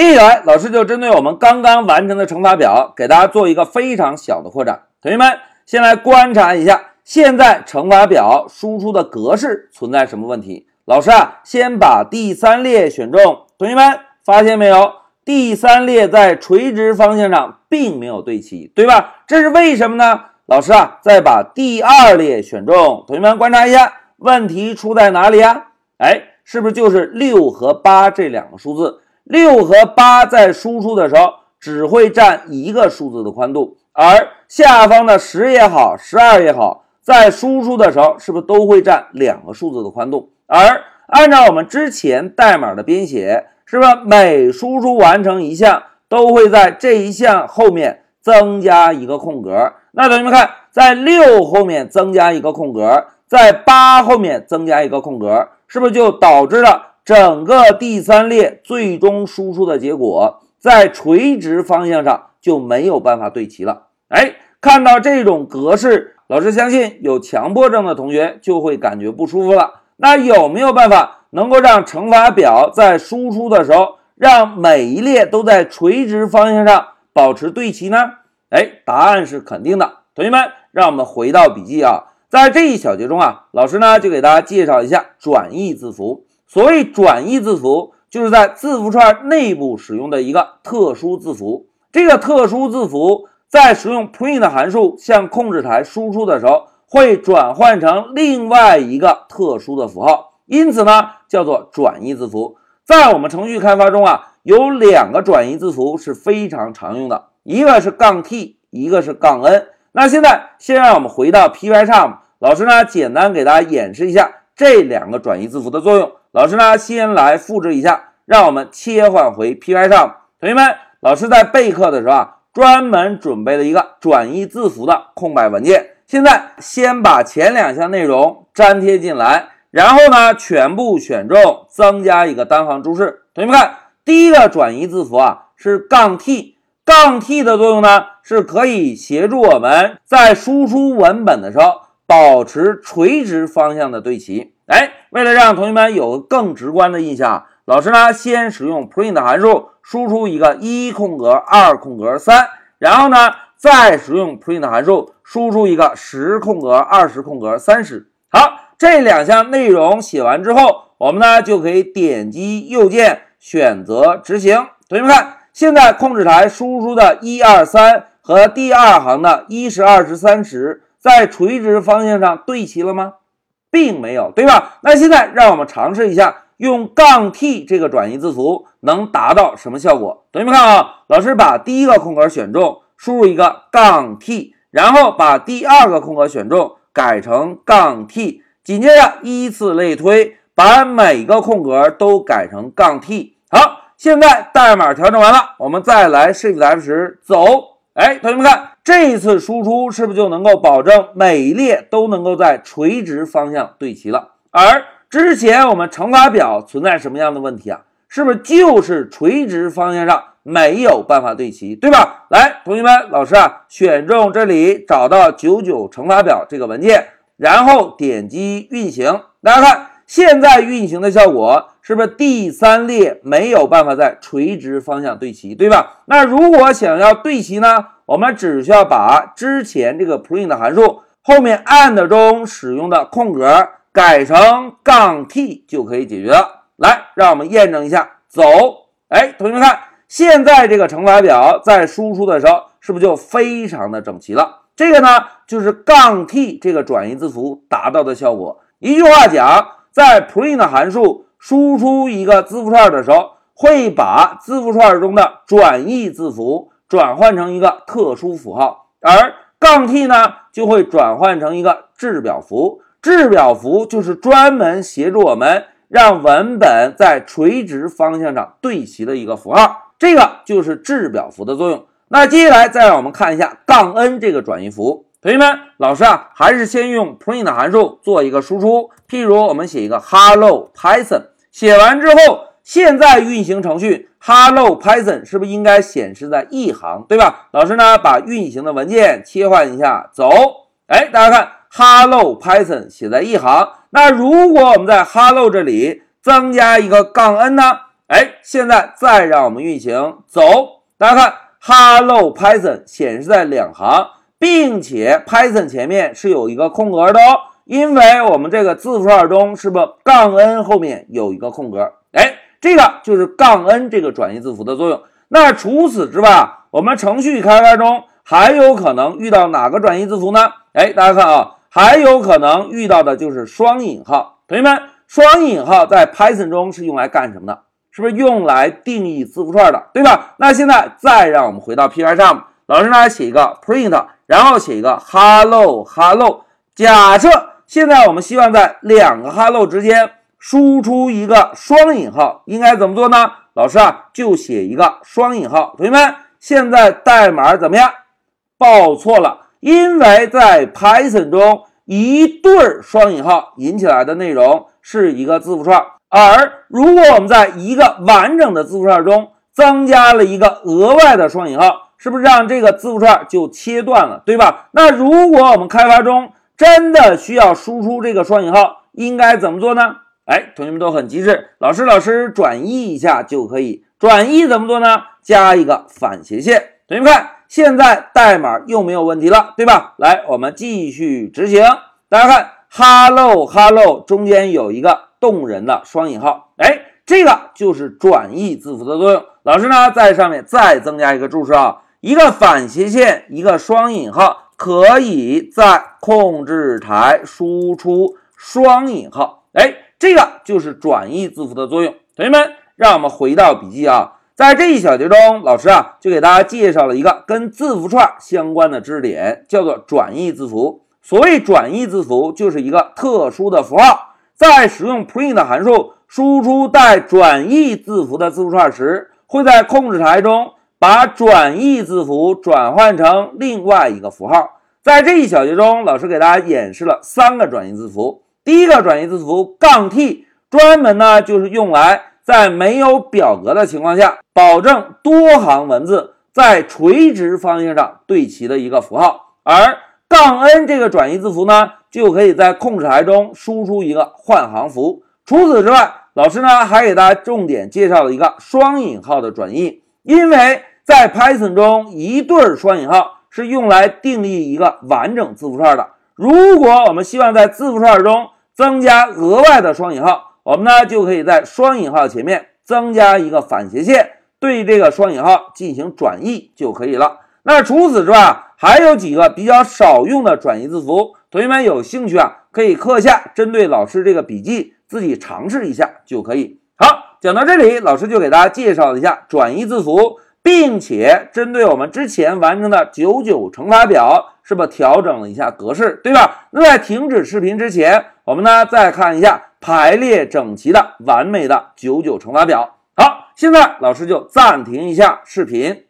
接下来，老师就针对我们刚刚完成的乘法表，给大家做一个非常小的扩展。同学们，先来观察一下，现在乘法表输出的格式存在什么问题？老师啊，先把第三列选中。同学们发现没有？第三列在垂直方向上并没有对齐，对吧？这是为什么呢？老师啊，再把第二列选中。同学们观察一下，问题出在哪里呀？哎，是不是就是六和八这两个数字？六和八在输出的时候只会占一个数字的宽度，而下方的十也好，十二也好，在输出的时候是不是都会占两个数字的宽度？而按照我们之前代码的编写，是不是每输出完成一项，都会在这一项后面增加一个空格？那同学们看，在六后面增加一个空格，在八后面增加一个空格，是不是就导致了？整个第三列最终输出的结果，在垂直方向上就没有办法对齐了。哎，看到这种格式，老师相信有强迫症的同学就会感觉不舒服了。那有没有办法能够让乘法表在输出的时候，让每一列都在垂直方向上保持对齐呢？哎，答案是肯定的。同学们，让我们回到笔记啊，在这一小节中啊，老师呢就给大家介绍一下转义字符。所谓转义字符，就是在字符串内部使用的一个特殊字符。这个特殊字符在使用 print 函数向控制台输出的时候，会转换成另外一个特殊的符号，因此呢，叫做转义字符。在我们程序开发中啊，有两个转义字符是非常常用的，一个是杠 t，一个是杠 n。那现在先让我们回到 Pycharm，老师呢简单给大家演示一下这两个转义字符的作用。老师呢，先来复制一下，让我们切换回 P Y 上。同学们，老师在备课的时候啊，专门准备了一个转义字符的空白文件。现在先把前两项内容粘贴进来，然后呢，全部选中，增加一个单行注释。同学们看，第一个转移字符啊是杠 t，杠 t 的作用呢是可以协助我们在输出文本的时候保持垂直方向的对齐。哎。为了让同学们有更直观的印象，老师呢先使用 print 函数输出一个一空格二空格三，然后呢再使用 print 函数输出一个十空格二十空格三十。好，这两项内容写完之后，我们呢就可以点击右键选择执行。同学们看，现在控制台输出的一二三和第二行的一十二十三十在垂直方向上对齐了吗？并没有，对吧？那现在让我们尝试一下，用杠 t 这个转移字符能达到什么效果？同学们看啊，老师把第一个空格选中，输入一个杠 t，然后把第二个空格选中，改成杠 t，紧接着依次类推，把每个空格都改成杠 t。好，现在代码调整完了，我们再来 Shift F10 走。哎，同学们看。这一次输出是不是就能够保证每一列都能够在垂直方向对齐了？而之前我们乘法表存在什么样的问题啊？是不是就是垂直方向上没有办法对齐，对吧？来，同学们，老师啊，选中这里找到九九乘法表这个文件，然后点击运行。大家看，现在运行的效果是不是第三列没有办法在垂直方向对齐，对吧？那如果想要对齐呢？我们只需要把之前这个 print 函数后面 and 中使用的空格改成杠 t 就可以解决了。来，让我们验证一下，走。哎，同学们看，现在这个乘法表在输出的时候，是不是就非常的整齐了？这个呢，就是杠 t 这个转移字符达到的效果。一句话讲，在 print 函数输出一个字符串的时候，会把字符串中的转义字符。转换成一个特殊符号，而杠 t 呢就会转换成一个制表符。制表符就是专门协助我们让文本在垂直方向上对齐的一个符号，这个就是制表符的作用。那接下来再让我们看一下杠 n 这个转移符。同学们，老师啊，还是先用 print 函数做一个输出。譬如我们写一个 hello Python，写完之后。现在运行程序 Hello Python 是不是应该显示在一行，对吧？老师呢，把运行的文件切换一下，走。哎，大家看 Hello Python 写在一行。那如果我们在 Hello 这里增加一个杠 n 呢？哎，现在再让我们运行走，大家看，Hello Python 显示在两行，并且 Python 前面是有一个空格的哦，因为我们这个字符串中是不是杠 n 后面有一个空格？这个就是杠 n 这个转移字符的作用。那除此之外，我们程序开发中还有可能遇到哪个转移字符呢？哎，大家看啊，还有可能遇到的就是双引号。同学们，双引号在 Python 中是用来干什么的？是不是用来定义字符串的，对吧？那现在再让我们回到 p y 上，老师呢写一个 print，然后写一个 hello hello。假设现在我们希望在两个 hello 之间输出一个双引号，应该怎么做呢？老师啊，就写一个双引号。同学们，现在代码怎么样？报错了，因为在 Python 中一对双引号引起来的内容是一个字符串。而如果我们在一个完整的字符串中增加了一个额外的双引号，是不是让这个字符串就切断了，对吧？那如果我们开发中真的需要输出这个双引号，应该怎么做呢？哎，同学们都很机智，老师老师转译一下就可以。转译怎么做呢？加一个反斜线。同学们看，现在代码又没有问题了，对吧？来，我们继续执行。大家看，hello hello 中间有一个。动人的双引号，哎，这个就是转译字符的作用。老师呢，在上面再增加一个注释啊，一个反斜线，一个双引号，可以在控制台输出双引号，哎，这个就是转义字符的作用。同学们，让我们回到笔记啊，在这一小节中，老师啊就给大家介绍了一个跟字符串相关的知识点，叫做转义字符。所谓转义字符，就是一个特殊的符号。在使用 print 函数输出带转义字符的字符串时，会在控制台中把转义字符转换成另外一个符号。在这一小节中，老师给大家演示了三个转义字符。第一个转移字符杠 t，专门呢就是用来在没有表格的情况下，保证多行文字在垂直方向上对齐的一个符号。而杠 n 这个转移字符呢？就可以在控制台中输出一个换行符。除此之外，老师呢还给大家重点介绍了一个双引号的转译，因为在 Python 中一对双引号是用来定义一个完整字符串的。如果我们希望在字符串中增加额外的双引号，我们呢就可以在双引号前面增加一个反斜线，对这个双引号进行转译就可以了。那除此之外，还有几个比较少用的转移字符。同学们有兴趣啊，可以课下针对老师这个笔记自己尝试一下就可以。好，讲到这里，老师就给大家介绍一下转移字符，并且针对我们之前完成的九九乘法表，是不调整了一下格式，对吧？那在停止视频之前，我们呢再看一下排列整齐的完美的九九乘法表。好，现在老师就暂停一下视频。